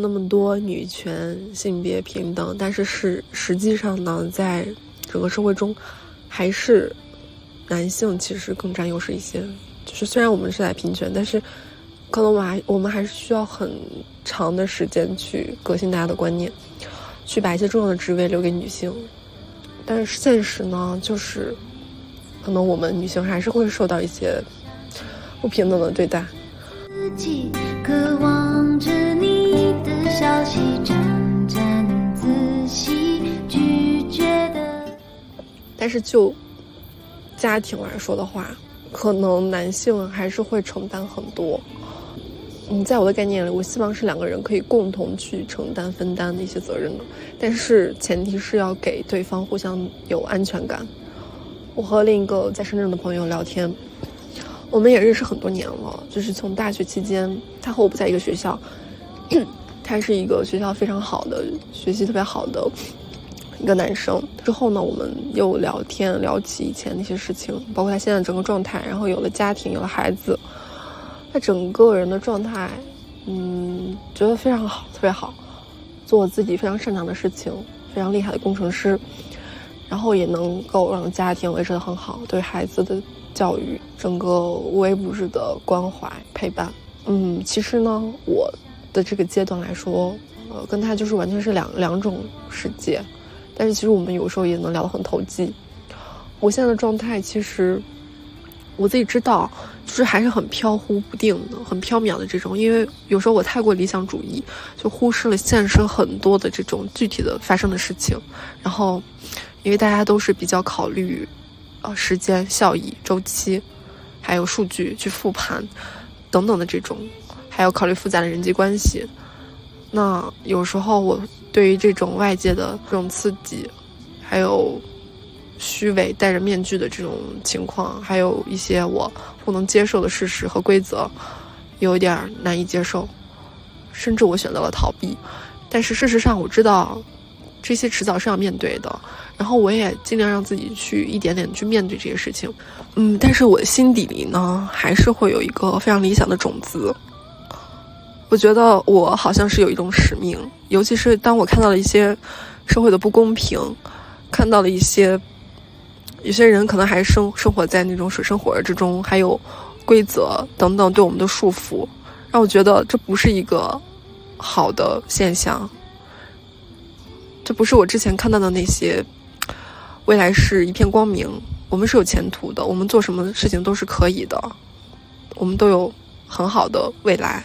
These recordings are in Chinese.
那么多女权、性别平等，但是是实际上呢，在整个社会中，还是男性其实更占优势一些。就是虽然我们是在平权，但是可能我还我们还是需要很长的时间去革新大家的观念，去把一些重要的职位留给女性。但是现实呢，就是可能我们女性还是会受到一些不平等的对待。自己渴望消息，沾沾自喜，拒绝的。但是就家庭来说的话，可能男性还是会承担很多。嗯，在我的概念里，我希望是两个人可以共同去承担、分担的一些责任的。但是前提是要给对方互相有安全感。我和另一个在深圳的朋友聊天。我们也认识很多年了，就是从大学期间，他和我不在一个学校，他是一个学校非常好的、学习特别好的一个男生。之后呢，我们又聊天，聊起以前那些事情，包括他现在整个状态，然后有了家庭，有了孩子，他整个人的状态，嗯，觉得非常好，特别好，做自己非常擅长的事情，非常厉害的工程师，然后也能够让家庭维持得很好，对孩子的。教育整个无微不至的关怀陪伴，嗯，其实呢，我的这个阶段来说，呃，跟他就是完全是两两种世界，但是其实我们有时候也能聊得很投机。我现在的状态其实我自己知道，就是还是很飘忽不定的，很缥缈的这种，因为有时候我太过理想主义，就忽视了现实很多的这种具体的发生的事情，然后因为大家都是比较考虑。呃，时间效益周期，还有数据去复盘，等等的这种，还要考虑复杂的人际关系。那有时候我对于这种外界的这种刺激，还有虚伪戴着面具的这种情况，还有一些我不能接受的事实和规则，有点难以接受，甚至我选择了逃避。但是事实上，我知道这些迟早是要面对的。然后我也尽量让自己去一点点去面对这些事情，嗯，但是我心底里呢，还是会有一个非常理想的种子。我觉得我好像是有一种使命，尤其是当我看到了一些社会的不公平，看到了一些有些人可能还生生活在那种水深火热之中，还有规则等等对我们的束缚，让我觉得这不是一个好的现象，这不是我之前看到的那些。未来是一片光明，我们是有前途的，我们做什么事情都是可以的，我们都有很好的未来。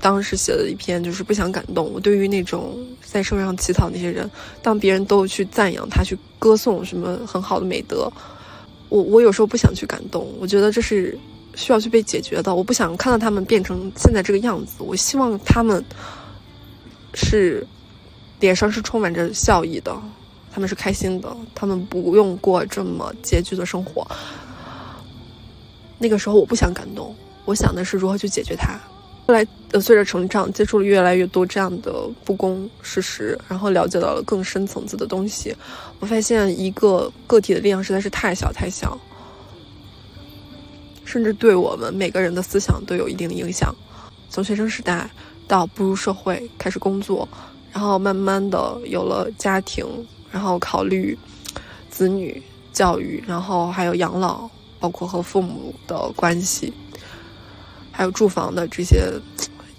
当时写的一篇，就是不想感动。我对于那种在社会上乞讨那些人，当别人都去赞扬他，去歌颂什么很好的美德，我我有时候不想去感动。我觉得这是需要去被解决的。我不想看到他们变成现在这个样子。我希望他们是脸上是充满着笑意的。他们是开心的，他们不用过这么拮据的生活。那个时候我不想感动，我想的是如何去解决它。后来呃，随着成长，接触了越来越多这样的不公事实，然后了解到了更深层次的东西，我发现一个个体的力量实在是太小太小，甚至对我们每个人的思想都有一定的影响。从学生时代到步入社会开始工作，然后慢慢的有了家庭。然后考虑子女教育，然后还有养老，包括和父母的关系，还有住房的这些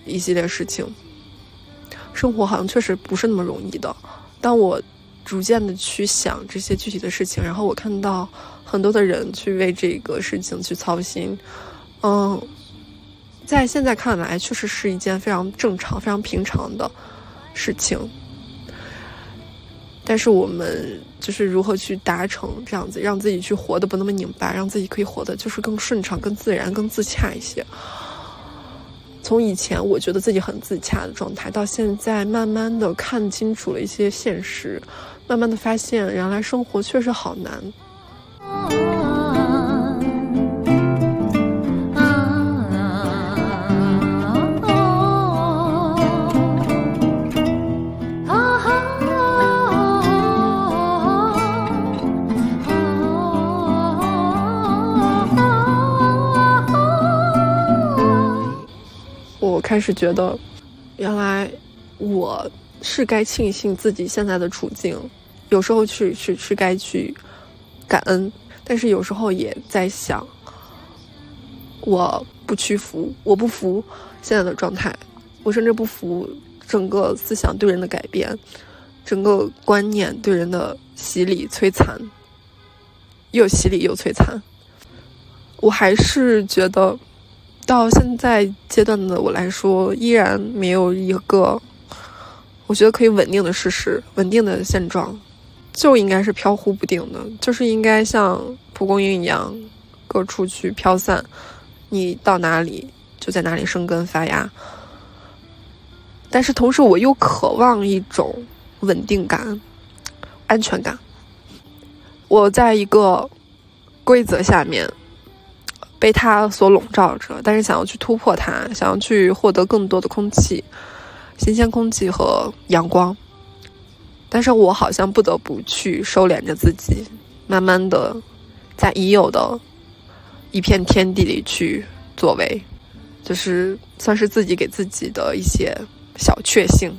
一系列事情。生活好像确实不是那么容易的。当我逐渐的去想这些具体的事情，然后我看到很多的人去为这个事情去操心，嗯，在现在看来，确实是一件非常正常、非常平常的事情。但是我们就是如何去达成这样子，让自己去活得不那么拧巴，让自己可以活得就是更顺畅、更自然、更自洽一些。从以前我觉得自己很自洽的状态，到现在慢慢的看清楚了一些现实，慢慢的发现原来生活确实好难。是觉得，原来我是该庆幸自己现在的处境，有时候去去是该去感恩，但是有时候也在想，我不屈服，我不服现在的状态，我甚至不服整个思想对人的改变，整个观念对人的洗礼摧残，又洗礼又摧残，我还是觉得。到现在阶段的我来说，依然没有一个我觉得可以稳定的事实、稳定的现状，就应该是飘忽不定的，就是应该像蒲公英一样各处去飘散，你到哪里就在哪里生根发芽。但是同时，我又渴望一种稳定感、安全感。我在一个规则下面。被它所笼罩着，但是想要去突破它，想要去获得更多的空气、新鲜空气和阳光，但是我好像不得不去收敛着自己，慢慢的在已有的一片天地里去作为，就是算是自己给自己的一些小确幸。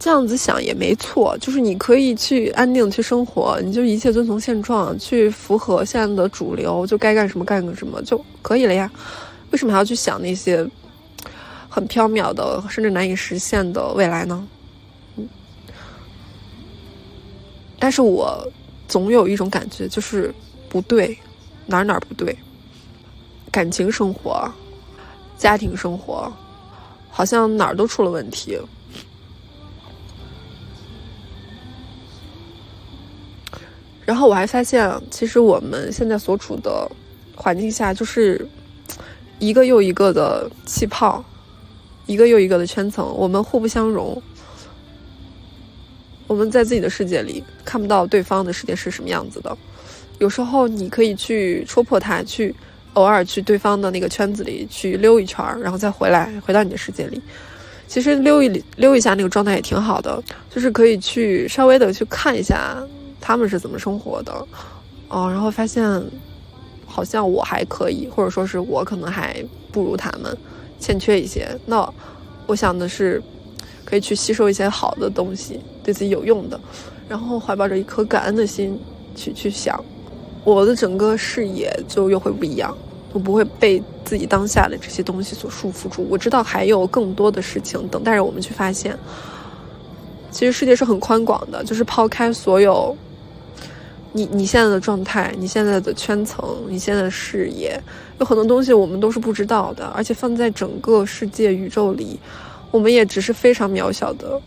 这样子想也没错，就是你可以去安定去生活，你就一切遵从现状，去符合现在的主流，就该干什么干个什么就可以了呀。为什么还要去想那些很缥缈的，甚至难以实现的未来呢？嗯。但是我总有一种感觉，就是不对，哪哪不对。感情生活、家庭生活，好像哪儿都出了问题。然后我还发现，其实我们现在所处的环境下，就是一个又一个的气泡，一个又一个的圈层，我们互不相容。我们在自己的世界里看不到对方的世界是什么样子的。有时候你可以去戳破它，去偶尔去对方的那个圈子里去溜一圈，然后再回来回到你的世界里。其实溜一溜一下那个状态也挺好的，就是可以去稍微的去看一下。他们是怎么生活的？哦，然后发现好像我还可以，或者说是我可能还不如他们，欠缺一些。那我想的是，可以去吸收一些好的东西，对自己有用的，然后怀抱着一颗感恩的心去去想，我的整个视野就又会不一样。我不会被自己当下的这些东西所束缚住。我知道还有更多的事情等待着我们去发现。其实世界是很宽广的，就是抛开所有。你你现在的状态，你现在的圈层，你现在的视野，有很多东西我们都是不知道的，而且放在整个世界宇宙里，我们也只是非常渺小的，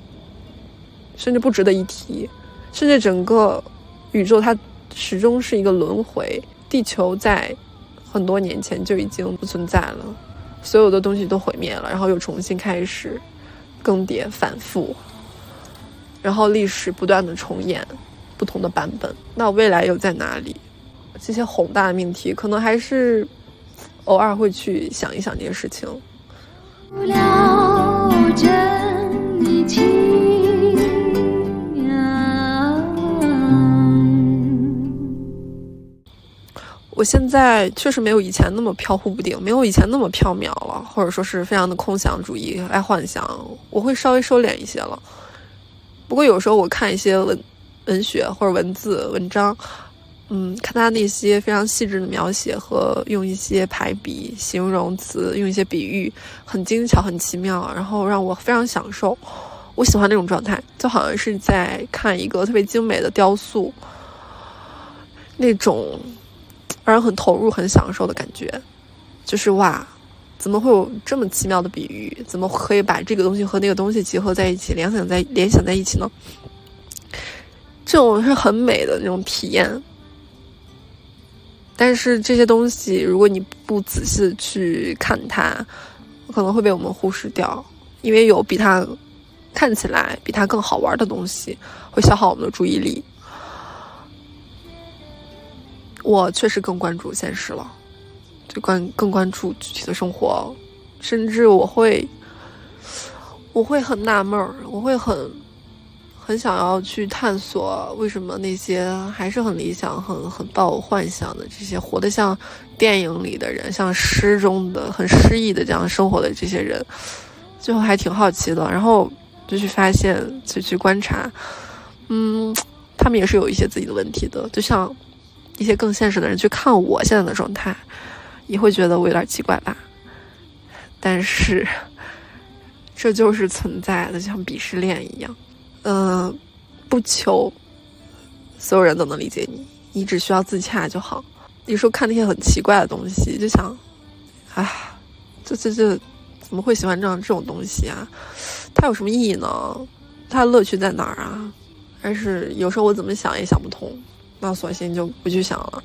甚至不值得一提。甚至整个宇宙它始终是一个轮回，地球在很多年前就已经不存在了，所有的东西都毁灭了，然后又重新开始更迭反复，然后历史不断的重演。不同的版本，那未来又在哪里？这些宏大的命题，可能还是偶尔会去想一想这些事情。我现在确实没有以前那么飘忽不定，没有以前那么缥缈了，或者说是非常的空想主义、爱幻想。我会稍微收敛一些了。不过有时候我看一些文。文学或者文字文章，嗯，看他那些非常细致的描写和用一些排比、形容词，用一些比喻，很精巧、很奇妙，然后让我非常享受。我喜欢那种状态，就好像是在看一个特别精美的雕塑，那种让人很投入、很享受的感觉。就是哇，怎么会有这么奇妙的比喻？怎么可以把这个东西和那个东西结合在一起、联想在联想在一起呢？这种是很美的那种体验，但是这些东西，如果你不仔细去看它，可能会被我们忽视掉，因为有比它看起来比它更好玩的东西，会消耗我们的注意力。我确实更关注现实了，就关更关注具体的生活，甚至我会，我会很纳闷儿，我会很。很想要去探索，为什么那些还是很理想、很很抱幻想的这些活得像电影里的人，像诗中的很诗意的这样生活的这些人，最后还挺好奇的。然后就去发现，就去观察，嗯，他们也是有一些自己的问题的。就像一些更现实的人去看我现在的状态，也会觉得我有点奇怪吧。但是这就是存在的，像鄙视链一样。嗯，不求所有人都能理解你，你只需要自洽就好。有时候看那些很奇怪的东西，就想，哎，这这这怎么会喜欢这样这种东西啊？它有什么意义呢？它的乐趣在哪儿啊？但是有时候我怎么想也想不通，那索性就不去想了。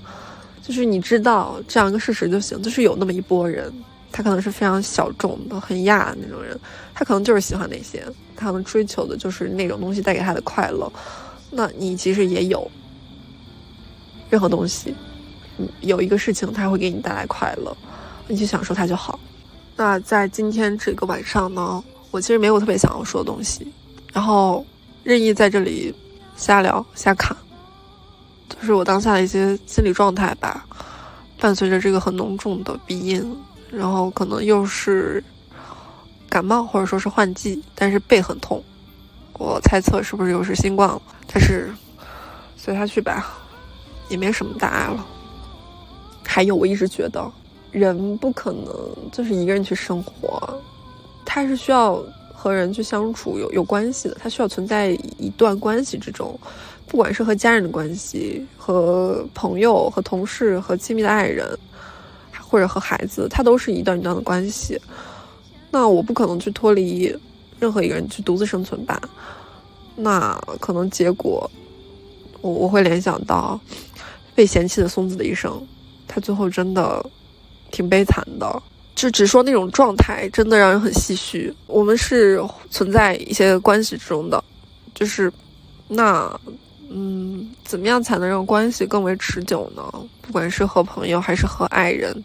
就是你知道这样一个事实就行，就是有那么一波人。他可能是非常小众的、很亚的那种人，他可能就是喜欢那些，他可能追求的就是那种东西带给他的快乐。那你其实也有，任何东西，有一个事情它会给你带来快乐，你去享受它就好。那在今天这个晚上呢，我其实没有特别想要说的东西，然后任意在这里瞎聊瞎侃，就是我当下的一些心理状态吧，伴随着这个很浓重的鼻音。然后可能又是感冒，或者说是换季，但是背很痛，我猜测是不是又是新冠了？但是随他去吧，也没什么大碍了。还有，我一直觉得人不可能就是一个人去生活，他是需要和人去相处，有有关系的，他需要存在一段关系之中，不管是和家人的关系、和朋友、和同事、和亲密的爱人。或者和孩子，他都是一段一段的关系，那我不可能去脱离任何一个人去独自生存吧？那可能结果，我我会联想到被嫌弃的松子的一生，他最后真的挺悲惨的。就只说那种状态，真的让人很唏嘘。我们是存在一些关系之中的，就是那。嗯，怎么样才能让关系更为持久呢？不管是和朋友还是和爱人，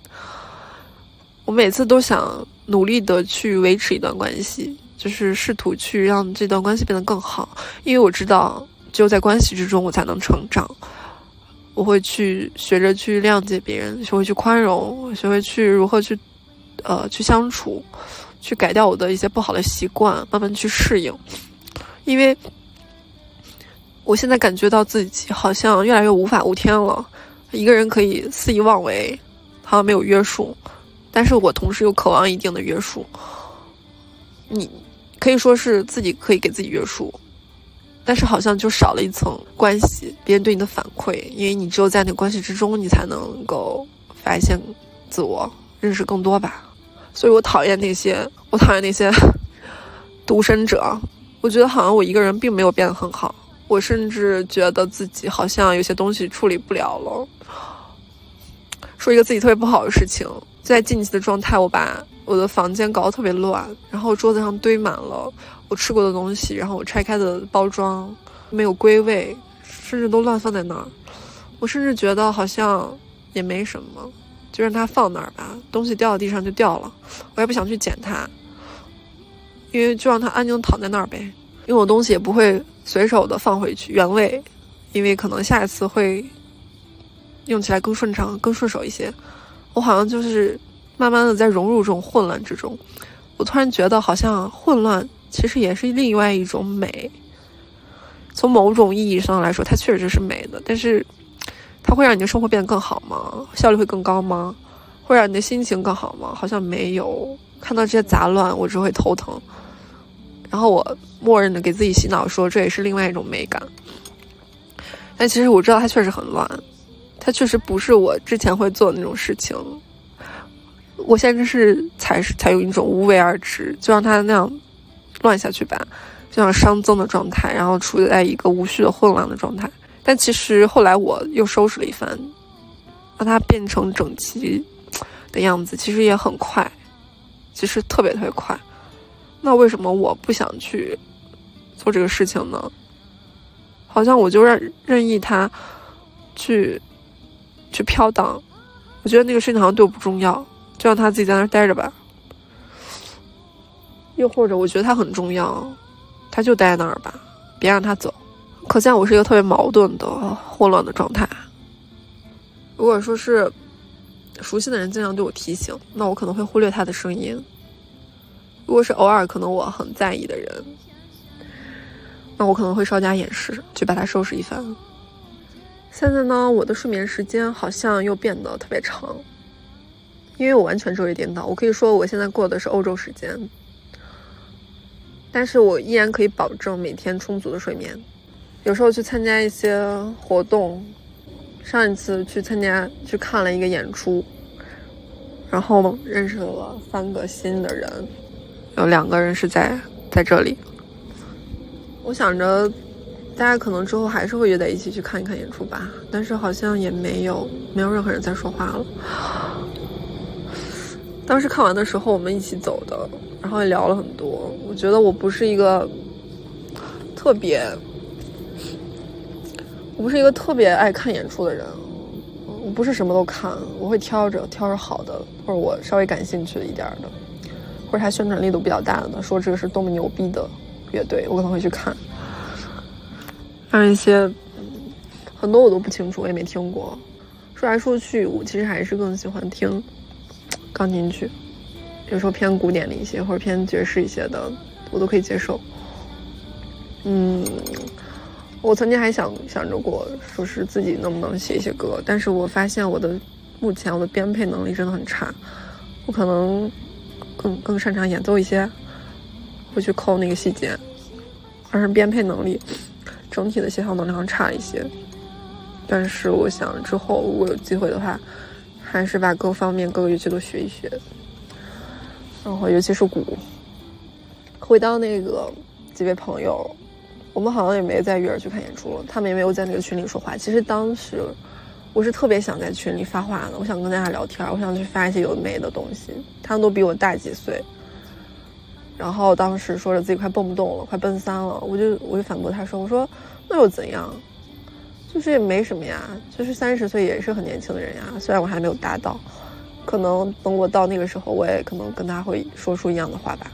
我每次都想努力的去维持一段关系，就是试图去让这段关系变得更好。因为我知道，只有在关系之中，我才能成长。我会去学着去谅解别人，学会去宽容，学会去如何去，呃，去相处，去改掉我的一些不好的习惯，慢慢去适应，因为。我现在感觉到自己好像越来越无法无天了，一个人可以肆意妄为，好像没有约束，但是我同时又渴望一定的约束。你可以说是自己可以给自己约束，但是好像就少了一层关系，别人对你的反馈，因为你只有在那关系之中，你才能够发现自我，认识更多吧。所以我讨厌那些，我讨厌那些 独身者。我觉得好像我一个人并没有变得很好。我甚至觉得自己好像有些东西处理不了了。说一个自己特别不好的事情，在近期的状态，我把我的房间搞得特别乱，然后桌子上堆满了我吃过的东西，然后我拆开的包装没有归位，甚至都乱放在那儿。我甚至觉得好像也没什么，就让它放那儿吧，东西掉到地上就掉了，我也不想去捡它，因为就让它安静躺在那儿呗。用的东西也不会随手的放回去原位，因为可能下一次会用起来更顺畅、更顺手一些。我好像就是慢慢的在融入这种混乱之中。我突然觉得，好像混乱其实也是另外一种美。从某种意义上来说，它确实是美的。但是，它会让你的生活变得更好吗？效率会更高吗？会让你的心情更好吗？好像没有。看到这些杂乱，我只会头疼。然后我默认的给自己洗脑说这也是另外一种美感，但其实我知道它确实很乱，它确实不是我之前会做的那种事情。我现在是采采用一种无为而治，就让它那样乱下去吧，就像熵增的状态，然后处在一个无序的混乱的状态。但其实后来我又收拾了一番，让它变成整齐的样子，其实也很快，其实特别特别快。那为什么我不想去做这个事情呢？好像我就让任意他去去飘荡，我觉得那个事情好像对我不重要，就让他自己在那儿待着吧。又或者我觉得他很重要，他就待那儿吧，别让他走。可见我是一个特别矛盾的、混乱的状态。如果说是熟悉的人经常对我提醒，那我可能会忽略他的声音。如果是偶尔可能我很在意的人，那我可能会稍加掩饰，去把它收拾一番。现在呢，我的睡眠时间好像又变得特别长，因为我完全昼夜颠倒。我可以说我现在过的是欧洲时间，但是我依然可以保证每天充足的睡眠。有时候去参加一些活动，上一次去参加去看了一个演出，然后认识了三个新的人。有两个人是在在这里，我想着大家可能之后还是会约在一起去看一看演出吧，但是好像也没有没有任何人在说话了。当时看完的时候，我们一起走的，然后也聊了很多。我觉得我不是一个特别，我不是一个特别爱看演出的人，我不是什么都看，我会挑着挑着好的，或者我稍微感兴趣一点的。或者他宣传力度比较大的，说这个是多么牛逼的乐队，我可能会去看。还有一些很多我都不清楚，我也没听过。说来说去，我其实还是更喜欢听钢琴曲，有时候偏古典的一些，或者偏爵士一些的，我都可以接受。嗯，我曾经还想想着过，说是自己能不能写一些歌，但是我发现我的目前我的编配能力真的很差，我可能。更更擅长演奏一些，会去抠那个细节，而是编配能力，整体的协调能力差一些。但是我想之后如果有机会的话，还是把各方面各个乐器都学一学，然后尤其是鼓。回到那个几位朋友，我们好像也没在约着去看演出了，他们也没有在那个群里说话。其实当时。我是特别想在群里发话的，我想跟大家聊天，我想去发一些有的没的东西。他们都比我大几岁，然后当时说着自己快蹦不动了，快奔三了，我就我就反驳他说：“我说那又怎样？就是也没什么呀，就是三十岁也是很年轻的人呀。虽然我还没有达到，可能等我到那个时候，我也可能跟他会说出一样的话吧。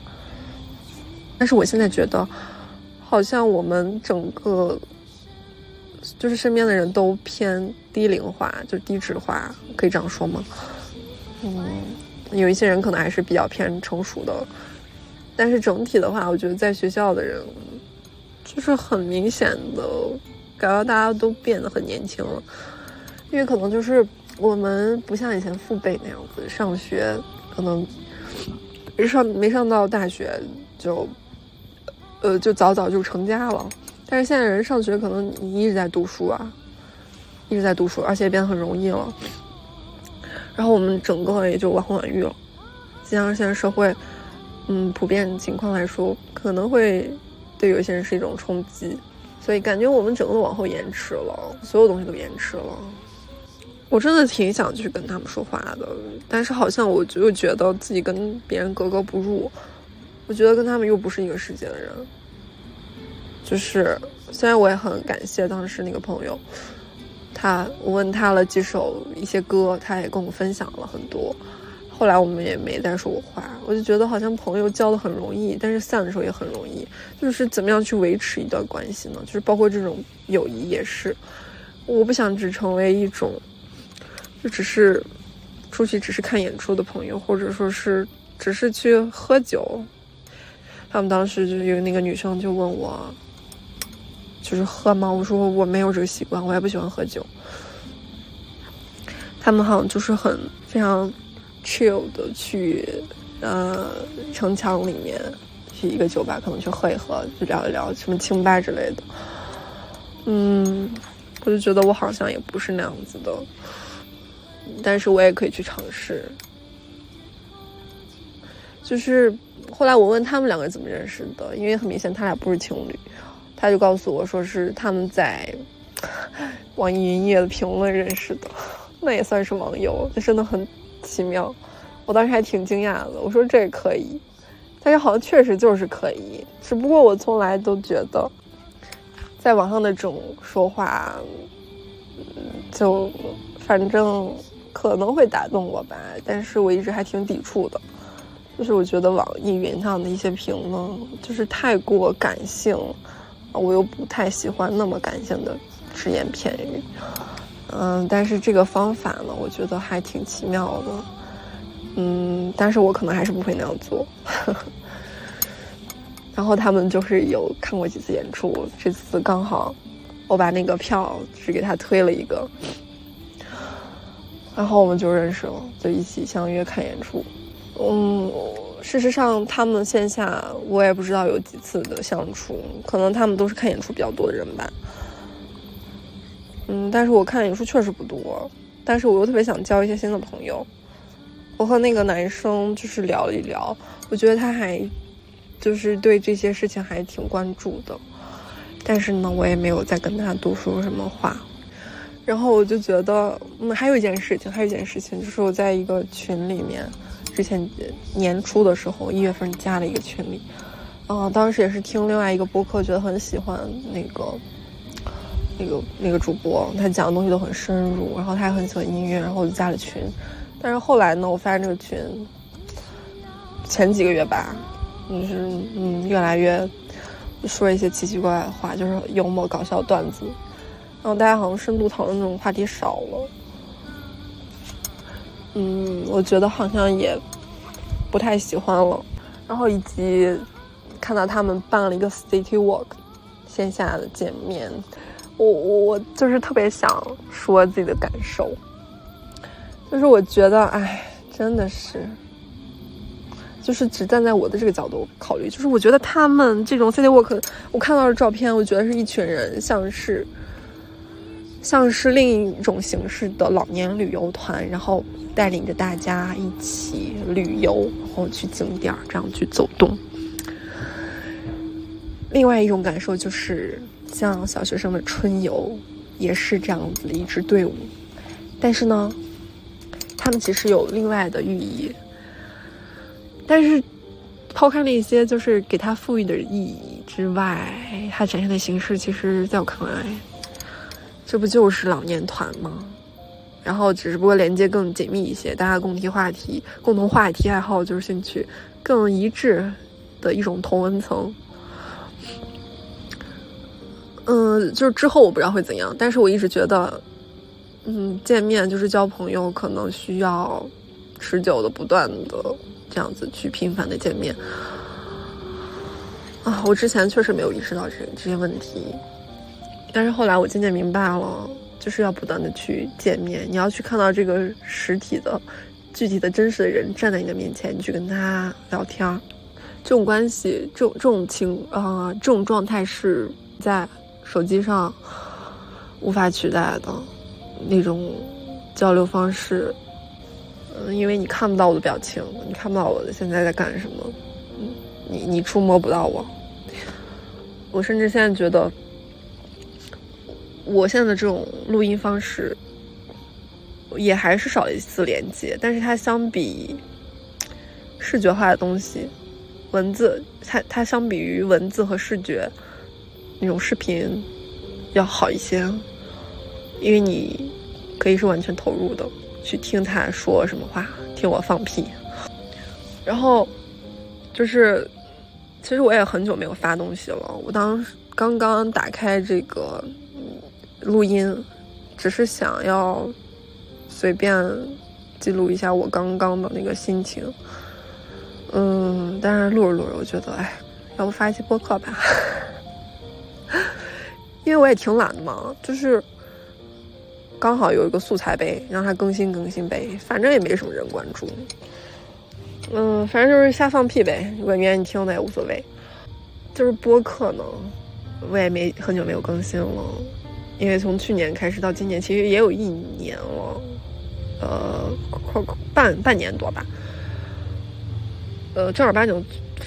但是我现在觉得，好像我们整个。”就是身边的人都偏低龄化，就低质化，可以这样说吗？嗯，有一些人可能还是比较偏成熟的，但是整体的话，我觉得在学校的人，就是很明显的感到大家都变得很年轻了，因为可能就是我们不像以前父辈那样子上学，可能上没上到大学就，呃，就早早就成家了。但是现在人上学可能你一直在读书啊，一直在读书，而且变得很容易了。然后我们整个也就晚婚晚育了，加上现在社会，嗯，普遍情况来说，可能会对有些人是一种冲击，所以感觉我们整个往后延迟了，所有东西都延迟了。我真的挺想去跟他们说话的，但是好像我就觉得自己跟别人格格不入，我觉得跟他们又不是一个世界的人。就是，虽然我也很感谢当时那个朋友，他我问他了几首一些歌，他也跟我分享了很多。后来我们也没再说过话，我就觉得好像朋友交的很容易，但是散的时候也很容易。就是怎么样去维持一段关系呢？就是包括这种友谊也是，我不想只成为一种，就只是出去只是看演出的朋友，或者说是只是去喝酒。他们当时就有那个女生就问我。就是喝吗？我说我没有这个习惯，我也不喜欢喝酒。他们好像就是很非常 chill 的去，呃，城墙里面去一个酒吧，可能去喝一喝，就聊一聊什么清吧之类的。嗯，我就觉得我好像也不是那样子的，但是我也可以去尝试。就是后来我问他们两个怎么认识的，因为很明显他俩不是情侣。他就告诉我说是他们在 网易云音乐的评论认识的，那也算是网友，那真的很奇妙。我当时还挺惊讶的，我说这可以，但是好像确实就是可以，只不过我从来都觉得，在网上的这种说话，就反正可能会打动我吧，但是我一直还挺抵触的，就是我觉得网易云上的一些评论就是太过感性，我又不太喜欢那么感性的只言片语。嗯，但是这个方法呢，我觉得还挺奇妙的。嗯，但是我可能还是不会那样做。然后他们就是有看过几次演出，这次刚好我把那个票只给他推了一个，然后我们就认识了，就一起相约看演出。嗯，事实上他们线下我也不知道有几次的相处，可能他们都是看演出比较多的人吧。嗯，但是我看演出确实不多，但是我又特别想交一些新的朋友。我和那个男生就是聊了一聊，我觉得他还就是对这些事情还挺关注的，但是呢，我也没有再跟他多说什么话。然后我就觉得，嗯，还有一件事情，还有一件事情，就是我在一个群里面，之前年初的时候，一月份加了一个群里，啊，当时也是听另外一个播客，觉得很喜欢那个。那个那个主播，他讲的东西都很深入，然后他也很喜欢音乐，然后我就加了群。但是后来呢，我发现这个群前几个月吧，就是嗯，越来越说一些奇奇怪怪的话，就是幽默搞笑段子，然后大家好像深度讨论那种话题少了。嗯，我觉得好像也不太喜欢了。然后以及看到他们办了一个 City Walk 线下的见面。我我我就是特别想说自己的感受，就是我觉得，哎，真的是，就是只站在我的这个角度考虑，就是我觉得他们这种 city walk，我看到的照片，我觉得是一群人，像是，像是另一种形式的老年旅游团，然后带领着大家一起旅游，然后去景点这样去走动。另外一种感受就是。像小学生的春游，也是这样子的一支队伍，但是呢，他们其实有另外的寓意。但是，抛开那些就是给他赋予的意义之外，它展现的形式，其实在我看来，这不就是老年团吗？然后只不过连接更紧密一些，大家共同话题、共同话题爱好就是兴趣更一致的一种同温层。嗯，就是之后我不知道会怎样，但是我一直觉得，嗯，见面就是交朋友，可能需要持久的、不断的这样子去频繁的见面。啊，我之前确实没有意识到这这些问题，但是后来我渐渐明白了，就是要不断的去见面，你要去看到这个实体的、具体的真实的人站在你的面前，你去跟他聊天，这种关系，这种这种情啊，这种状态是在。手机上无法取代的那种交流方式，嗯，因为你看不到我的表情，你看不到我的现在在干什么，嗯，你你触摸不到我，我甚至现在觉得，我现在的这种录音方式也还是少了一丝连接，但是它相比视觉化的东西，文字，它它相比于文字和视觉。那种视频要好一些，因为你可以是完全投入的去听他说什么话，听我放屁。然后就是，其实我也很久没有发东西了。我当时刚刚打开这个录音，只是想要随便记录一下我刚刚的那个心情。嗯，但是录着录着，我觉得，哎，要不发一期播客吧。因为我也挺懒的嘛，就是刚好有一个素材呗，让它更新更新呗，反正也没什么人关注。嗯，反正就是瞎放屁呗，如果你听那也无所谓。就是播客呢，我也没很久没有更新了，因为从去年开始到今年，其实也有一年了，呃，快半半年多吧。呃，正儿八经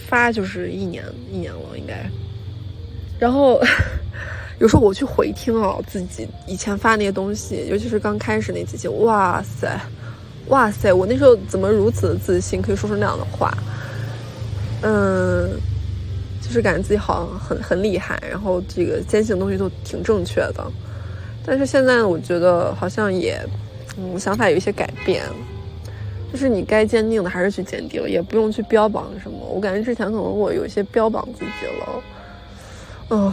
发就是一年一年了，应该。然后。有时候我去回听啊，自己以前发那些东西，尤其是刚开始那几期，哇塞，哇塞，我那时候怎么如此的自信，可以说出那样的话？嗯，就是感觉自己好像很很厉害，然后这个坚信的东西都挺正确的。但是现在我觉得好像也，嗯，想法有一些改变，就是你该坚定的还是去坚定，也不用去标榜什么。我感觉之前可能我有一些标榜自己了，嗯。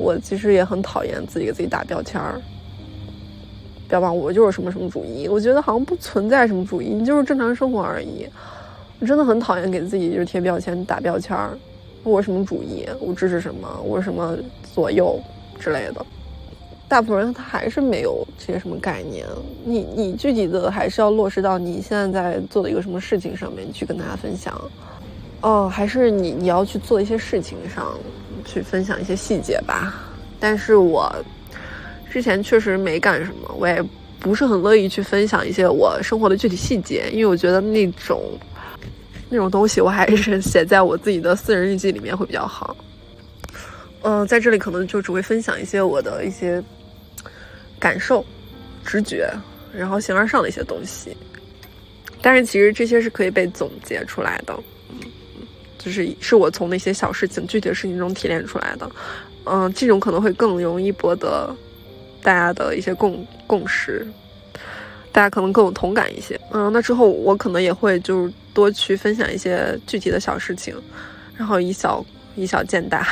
我其实也很讨厌自己给自己打标签儿，标榜我就是什么什么主义。我觉得好像不存在什么主义，你就是正常生活而已。我真的很讨厌给自己就是贴标签、打标签儿。我什么主义？我支持什么？我什么左右之类的。大部分人他还是没有这些什么概念。你你具体的还是要落实到你现在在做的一个什么事情上面去跟大家分享。哦，还是你你要去做一些事情上。去分享一些细节吧，但是我之前确实没干什么，我也不是很乐意去分享一些我生活的具体细节，因为我觉得那种那种东西我还是写在我自己的私人日记里面会比较好。嗯，在这里可能就只会分享一些我的一些感受、直觉，然后形而上的一些东西，但是其实这些是可以被总结出来的。就是是我从那些小事情、具体的事情中提炼出来的，嗯，这种可能会更容易博得大家的一些共共识，大家可能更有同感一些。嗯，那之后我可能也会就多去分享一些具体的小事情，然后以小以小见大。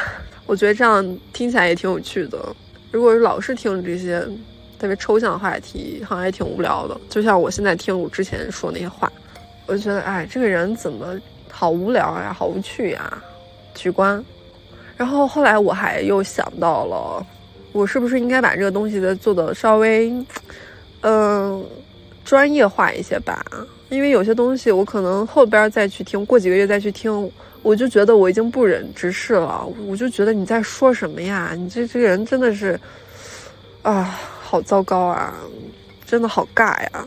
我觉得这样听起来也挺有趣的。如果是老是听这些特别抽象的话题，好像也挺无聊的。就像我现在听我之前说那些话，我就觉得，哎，这个人怎么？好无聊呀，好无趣呀，取关。然后后来我还又想到了，我是不是应该把这个东西再做的稍微，嗯，专业化一些吧？因为有些东西我可能后边再去听，过几个月再去听，我就觉得我已经不忍直视了。我就觉得你在说什么呀？你这这个人真的是，啊，好糟糕啊，真的好尬呀！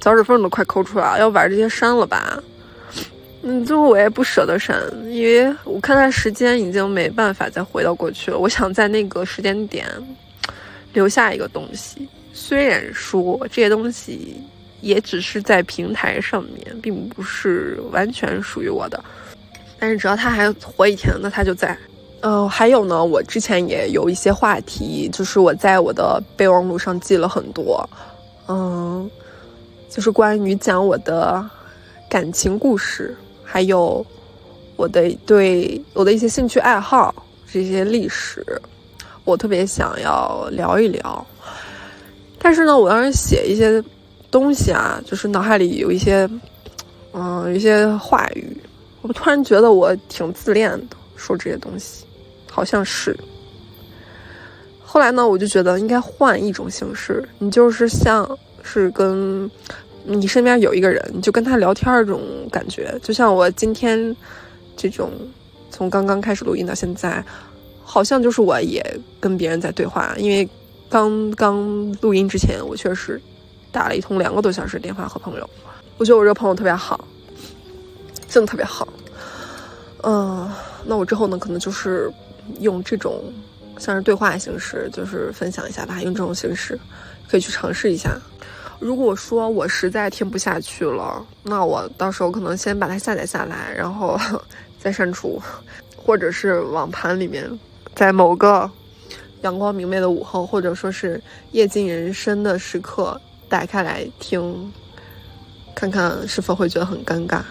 脚趾缝都快抠出来了，要把这些删了吧？嗯，最后我也不舍得删，因为我看它时间已经没办法再回到过去了。我想在那个时间点留下一个东西，虽然说这些东西也只是在平台上面，并不是完全属于我的，但是只要他还活一天，那他就在。呃，还有呢，我之前也有一些话题，就是我在我的备忘录上记了很多，嗯，就是关于讲我的感情故事。还有我的对我的一些兴趣爱好，这些历史，我特别想要聊一聊。但是呢，我当时写一些东西啊，就是脑海里有一些，嗯，一些话语，我突然觉得我挺自恋的，说这些东西，好像是。后来呢，我就觉得应该换一种形式，你就是像是跟。你身边有一个人，你就跟他聊天这种感觉，就像我今天这种从刚刚开始录音到现在，好像就是我也跟别人在对话。因为刚刚录音之前，我确实打了一通两个多小时电话和朋友。我觉得我这个朋友特别好，真的特别好。嗯，那我之后呢，可能就是用这种像是对话形式，就是分享一下吧。用这种形式可以去尝试一下。如果说我实在听不下去了，那我到时候可能先把它下载下来，然后 再删除，或者是网盘里面，在某个阳光明媚的午后，或者说是夜尽人生的时刻，打开来听，看看是否会觉得很尴尬。